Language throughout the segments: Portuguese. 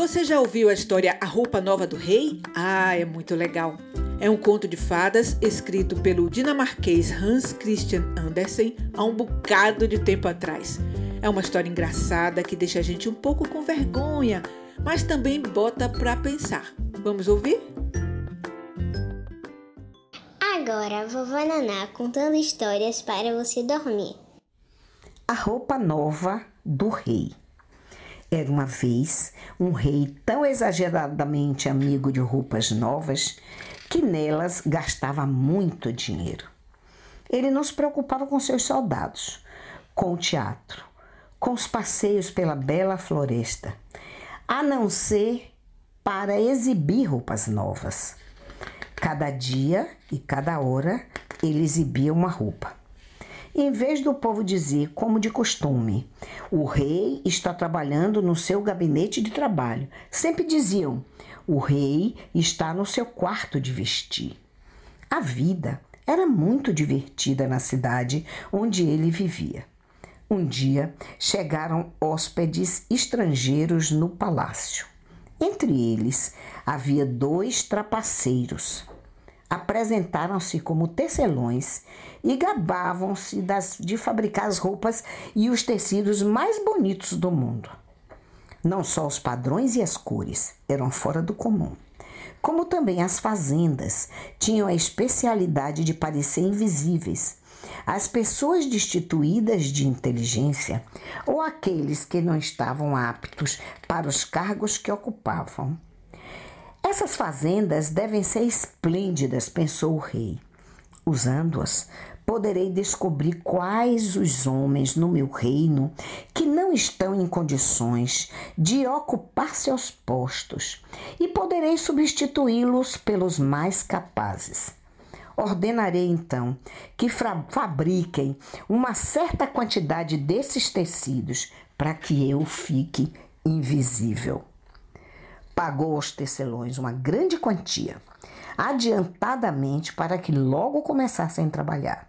Você já ouviu a história A Roupa Nova do Rei? Ah, é muito legal. É um conto de fadas escrito pelo dinamarquês Hans Christian Andersen há um bocado de tempo atrás. É uma história engraçada que deixa a gente um pouco com vergonha, mas também bota para pensar. Vamos ouvir? Agora, vovó Naná contando histórias para você dormir. A roupa nova do rei. Era uma vez um rei tão exageradamente amigo de roupas novas que nelas gastava muito dinheiro. Ele não se preocupava com seus soldados, com o teatro, com os passeios pela bela floresta, a não ser para exibir roupas novas. Cada dia e cada hora ele exibia uma roupa. Em vez do povo dizer, como de costume, o rei está trabalhando no seu gabinete de trabalho, sempre diziam, o rei está no seu quarto de vestir. A vida era muito divertida na cidade onde ele vivia. Um dia chegaram hóspedes estrangeiros no palácio. Entre eles havia dois trapaceiros. Apresentaram-se como tecelões e gabavam-se de fabricar as roupas e os tecidos mais bonitos do mundo. Não só os padrões e as cores eram fora do comum, como também as fazendas tinham a especialidade de parecer invisíveis as pessoas destituídas de inteligência ou aqueles que não estavam aptos para os cargos que ocupavam. Essas fazendas devem ser esplêndidas, pensou o rei. Usando-as, poderei descobrir quais os homens no meu reino que não estão em condições de ocupar seus postos e poderei substituí-los pelos mais capazes. Ordenarei então que fabriquem uma certa quantidade desses tecidos para que eu fique invisível. Pagou aos tecelões uma grande quantia, adiantadamente para que logo começassem a trabalhar.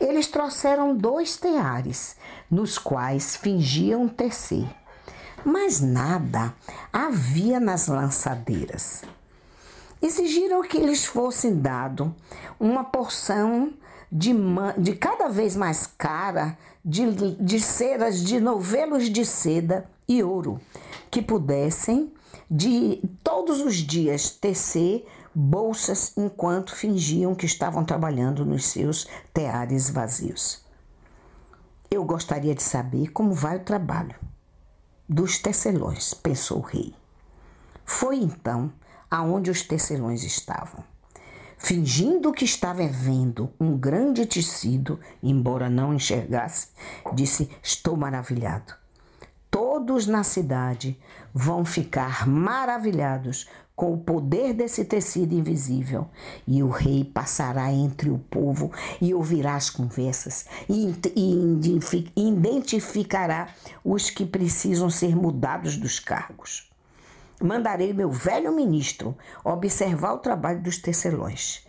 Eles trouxeram dois teares, nos quais fingiam tecer, mas nada havia nas lançadeiras exigiram que lhes fosse dado uma porção de, de cada vez mais cara de, de ceras de novelos de seda e ouro, que pudessem de todos os dias tecer bolsas enquanto fingiam que estavam trabalhando nos seus teares vazios. Eu gostaria de saber como vai o trabalho dos tecelões, pensou o rei. Foi então aonde os tecelões estavam. Fingindo que estava vendo um grande tecido, embora não enxergasse, disse: Estou maravilhado. Todos na cidade vão ficar maravilhados com o poder desse tecido invisível, e o rei passará entre o povo e ouvirá as conversas e identificará os que precisam ser mudados dos cargos mandarei meu velho ministro observar o trabalho dos tecelões.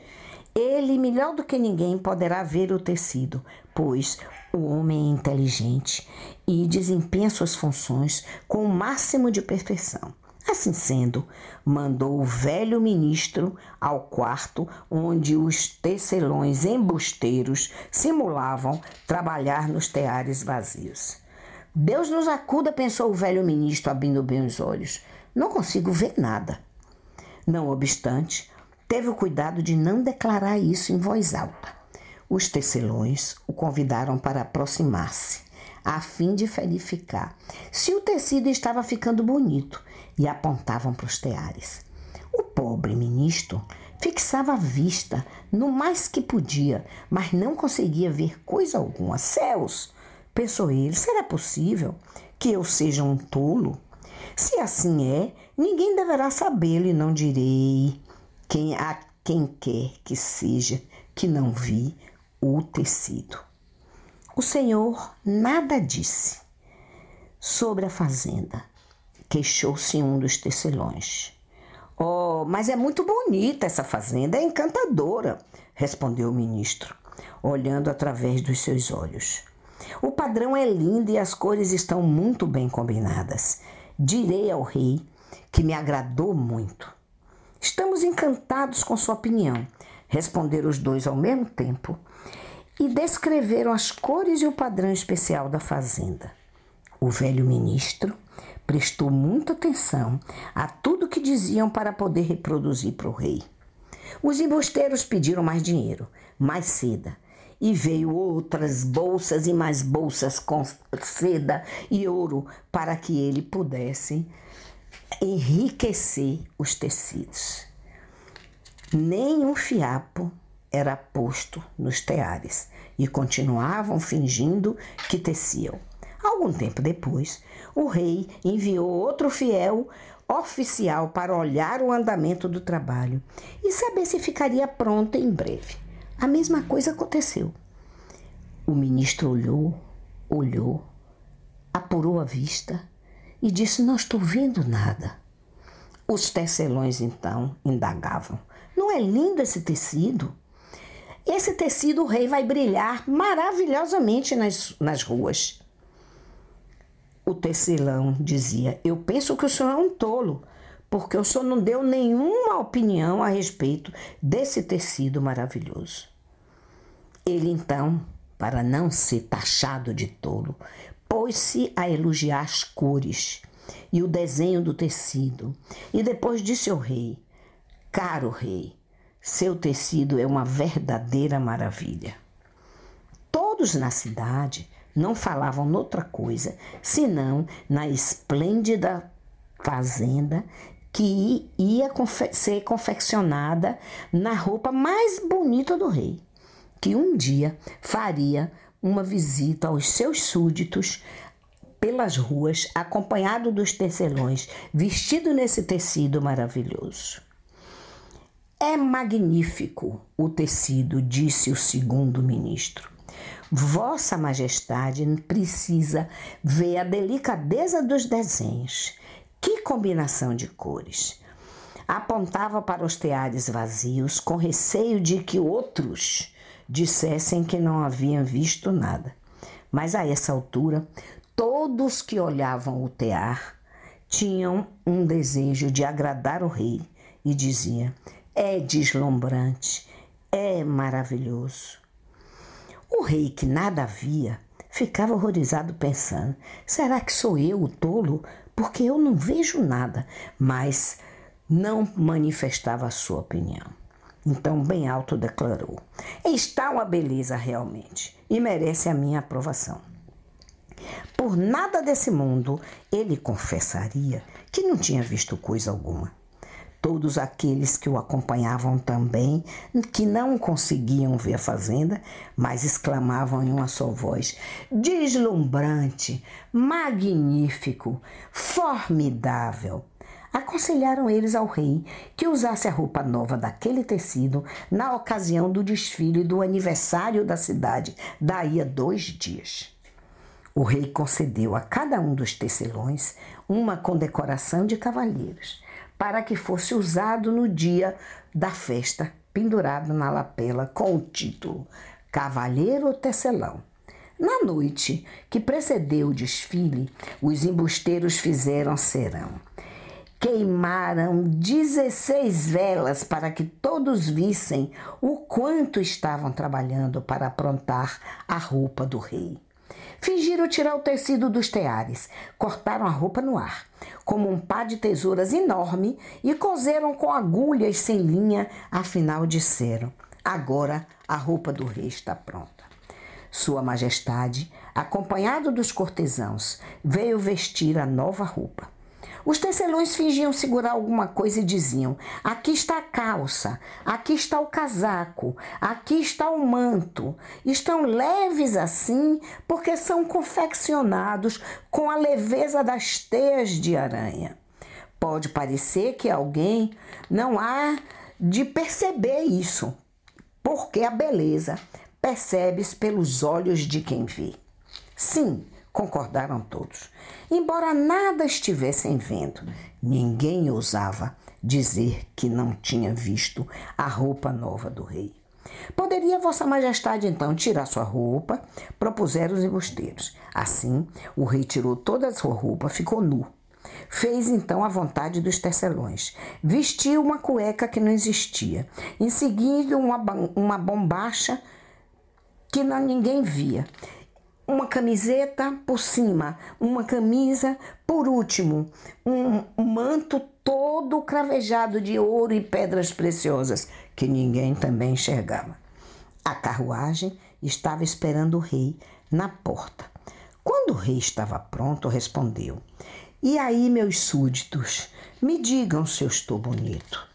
Ele, melhor do que ninguém, poderá ver o tecido, pois o homem é inteligente e desempenha suas funções com o máximo de perfeição. Assim sendo, mandou o velho ministro ao quarto onde os tecelões embusteiros simulavam trabalhar nos teares vazios. Deus nos acuda, pensou o velho ministro, abrindo bem os olhos. Não consigo ver nada. Não obstante, teve o cuidado de não declarar isso em voz alta. Os tecelões o convidaram para aproximar-se, a fim de verificar se o tecido estava ficando bonito e apontavam para os teares. O pobre ministro fixava a vista no mais que podia, mas não conseguia ver coisa alguma. Céus! Pensou ele, será possível que eu seja um tolo? Se assim é, ninguém deverá sabê-lo e não direi quem a quem quer que seja que não vi o tecido. O Senhor nada disse sobre a fazenda. Queixou-se um dos tecelões. Oh, mas é muito bonita essa fazenda, é encantadora, respondeu o ministro, olhando através dos seus olhos. O padrão é lindo e as cores estão muito bem combinadas. Direi ao rei que me agradou muito. Estamos encantados com sua opinião, responderam os dois ao mesmo tempo e descreveram as cores e o padrão especial da fazenda. O velho ministro prestou muita atenção a tudo que diziam para poder reproduzir para o rei. Os embosteiros pediram mais dinheiro, mais seda, e veio outras bolsas e mais bolsas com seda e ouro para que ele pudesse enriquecer os tecidos. Nem um fiapo era posto nos teares e continuavam fingindo que teciam. Algum tempo depois, o rei enviou outro fiel oficial para olhar o andamento do trabalho e saber se ficaria pronto em breve. A mesma coisa aconteceu. O ministro olhou, olhou, apurou a vista e disse: Não estou vendo nada. Os tecelões então indagavam: Não é lindo esse tecido? Esse tecido o rei vai brilhar maravilhosamente nas, nas ruas. O tecelão dizia: Eu penso que o senhor é um tolo, porque o senhor não deu nenhuma opinião a respeito desse tecido maravilhoso. Ele então, para não ser taxado de tolo, pôs-se a elogiar as cores e o desenho do tecido, e depois disse ao rei: Caro rei, seu tecido é uma verdadeira maravilha. Todos na cidade não falavam noutra coisa senão na esplêndida fazenda que ia confe ser confeccionada na roupa mais bonita do rei, que um dia faria uma visita aos seus súditos pelas ruas, acompanhado dos tecelões, vestido nesse tecido maravilhoso. É magnífico o tecido, disse o segundo ministro. Vossa Majestade precisa ver a delicadeza dos desenhos. Que combinação de cores! Apontava para os teares vazios com receio de que outros dissessem que não haviam visto nada. Mas a essa altura, todos que olhavam o tear tinham um desejo de agradar o rei e diziam: é deslumbrante, é maravilhoso. O rei, que nada via, ficava horrorizado pensando: será que sou eu o tolo? Porque eu não vejo nada, mas não manifestava a sua opinião. Então, bem alto declarou: Está uma beleza realmente e merece a minha aprovação. Por nada desse mundo ele confessaria que não tinha visto coisa alguma. Todos aqueles que o acompanhavam também, que não conseguiam ver a fazenda, mas exclamavam em uma só voz: deslumbrante, magnífico, formidável. Aconselharam eles ao rei que usasse a roupa nova daquele tecido na ocasião do desfile do aniversário da cidade, daí a dois dias. O rei concedeu a cada um dos tecelões uma condecoração de cavalheiros para que fosse usado no dia da festa, pendurado na lapela com o título Cavalheiro Tecelão. Na noite que precedeu o desfile, os embusteiros fizeram serão. Queimaram 16 velas para que todos vissem o quanto estavam trabalhando para aprontar a roupa do rei. Fingiram tirar o tecido dos teares, cortaram a roupa no ar, como um pá de tesouras enorme, e coseram com agulhas sem linha, afinal disseram: agora a roupa do rei está pronta. Sua Majestade, acompanhado dos cortesãos, veio vestir a nova roupa. Os tecelões fingiam segurar alguma coisa e diziam: Aqui está a calça, aqui está o casaco, aqui está o manto. Estão leves assim porque são confeccionados com a leveza das teias de aranha. Pode parecer que alguém não há de perceber isso, porque a beleza percebes pelos olhos de quem vê. Sim, concordaram todos. Embora nada estivessem vendo, ninguém ousava dizer que não tinha visto a roupa nova do rei. Poderia Vossa Majestade então tirar sua roupa? Propuseram os embusteiros. Assim, o rei tirou toda a sua roupa, ficou nu. Fez então a vontade dos tecelões. Vestiu uma cueca que não existia. Em seguida, uma, uma bombacha que não, ninguém via. Uma camiseta por cima, uma camisa por último, um manto todo cravejado de ouro e pedras preciosas que ninguém também enxergava. A carruagem estava esperando o rei na porta. Quando o rei estava pronto, respondeu: E aí, meus súditos, me digam se eu estou bonito.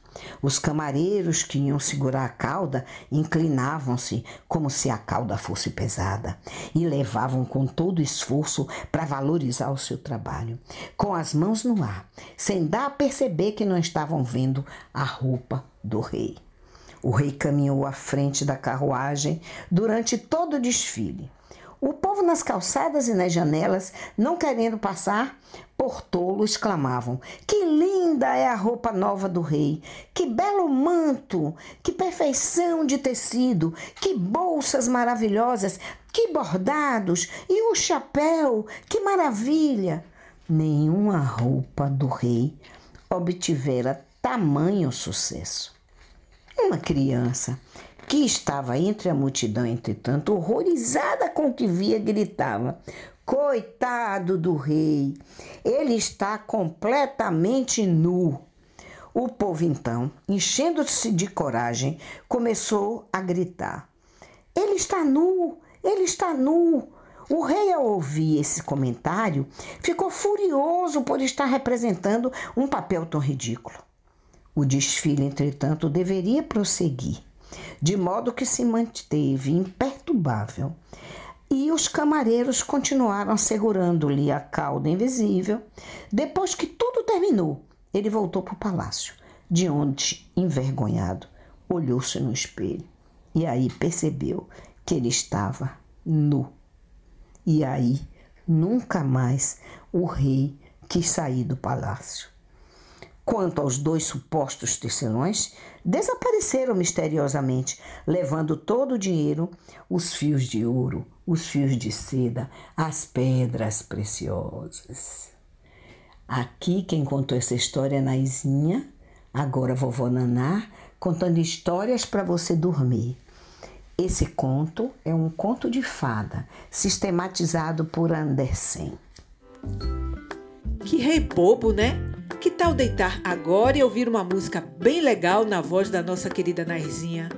Os camareiros que iam segurar a cauda inclinavam-se como se a cauda fosse pesada e levavam com todo esforço para valorizar o seu trabalho, com as mãos no ar, sem dar a perceber que não estavam vendo a roupa do rei. O rei caminhou à frente da carruagem durante todo o desfile. O povo nas calçadas e nas janelas, não querendo passar, por tolo exclamavam: Que linda é a roupa nova do rei! Que belo manto! Que perfeição de tecido! Que bolsas maravilhosas! Que bordados! E o chapéu! Que maravilha! Nenhuma roupa do rei obtivera tamanho sucesso. Uma criança que estava entre a multidão, entretanto, horrorizada com o que via, gritava: Coitado do rei, ele está completamente nu. O povo, então, enchendo-se de coragem, começou a gritar: Ele está nu, ele está nu. O rei, ao ouvir esse comentário, ficou furioso por estar representando um papel tão ridículo. O desfile, entretanto, deveria prosseguir de modo que se manteve imperturbável. E os camareiros continuaram segurando-lhe a cauda invisível. Depois que tudo terminou, ele voltou para o palácio, de onde, envergonhado, olhou-se no espelho e aí percebeu que ele estava nu. E aí, nunca mais o rei quis sair do palácio. Quanto aos dois supostos tecelões, desapareceram misteriosamente, levando todo o dinheiro, os fios de ouro, os fios de seda, as pedras preciosas. Aqui quem contou essa história é Naizinha, agora vovó Naná, contando histórias para você dormir. Esse conto é um conto de fada, sistematizado por Andersen. Que rei bobo, né? Que tal deitar agora e ouvir uma música bem legal na voz da nossa querida Nairzinha?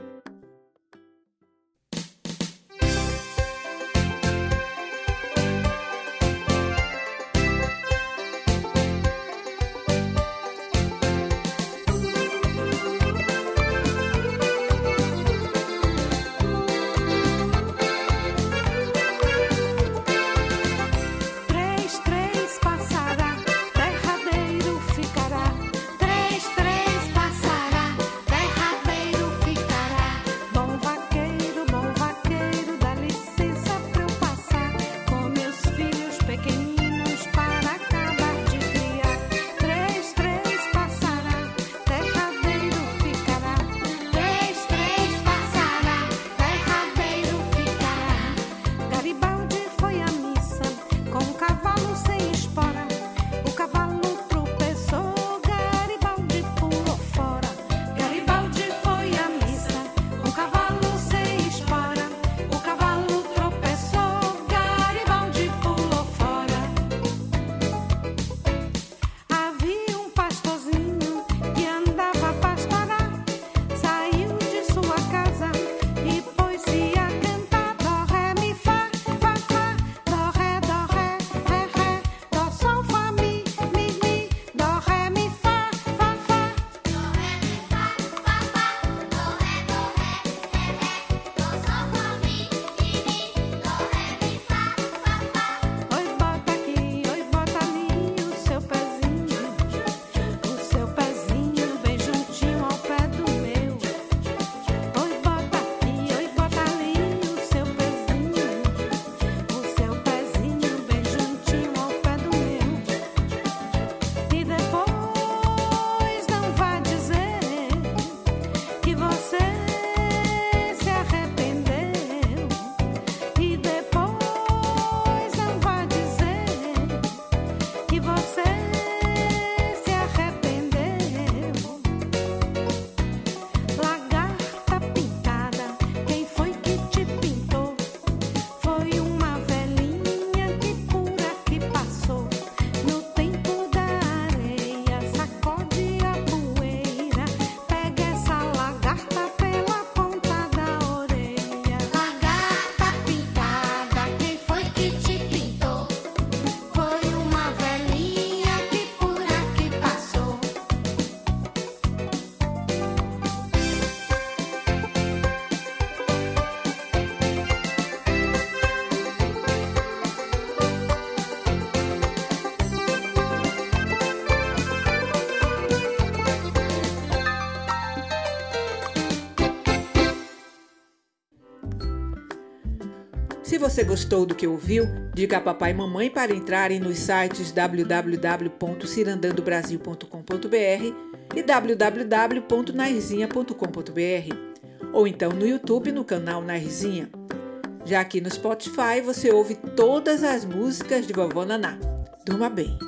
Se você gostou do que ouviu, diga a papai e mamãe para entrarem nos sites www.cirandandobrasil.com.br e www.nairzinha.com.br ou então no YouTube no canal Nairzinha. Já aqui no Spotify você ouve todas as músicas de Vovó Naná. Durma bem!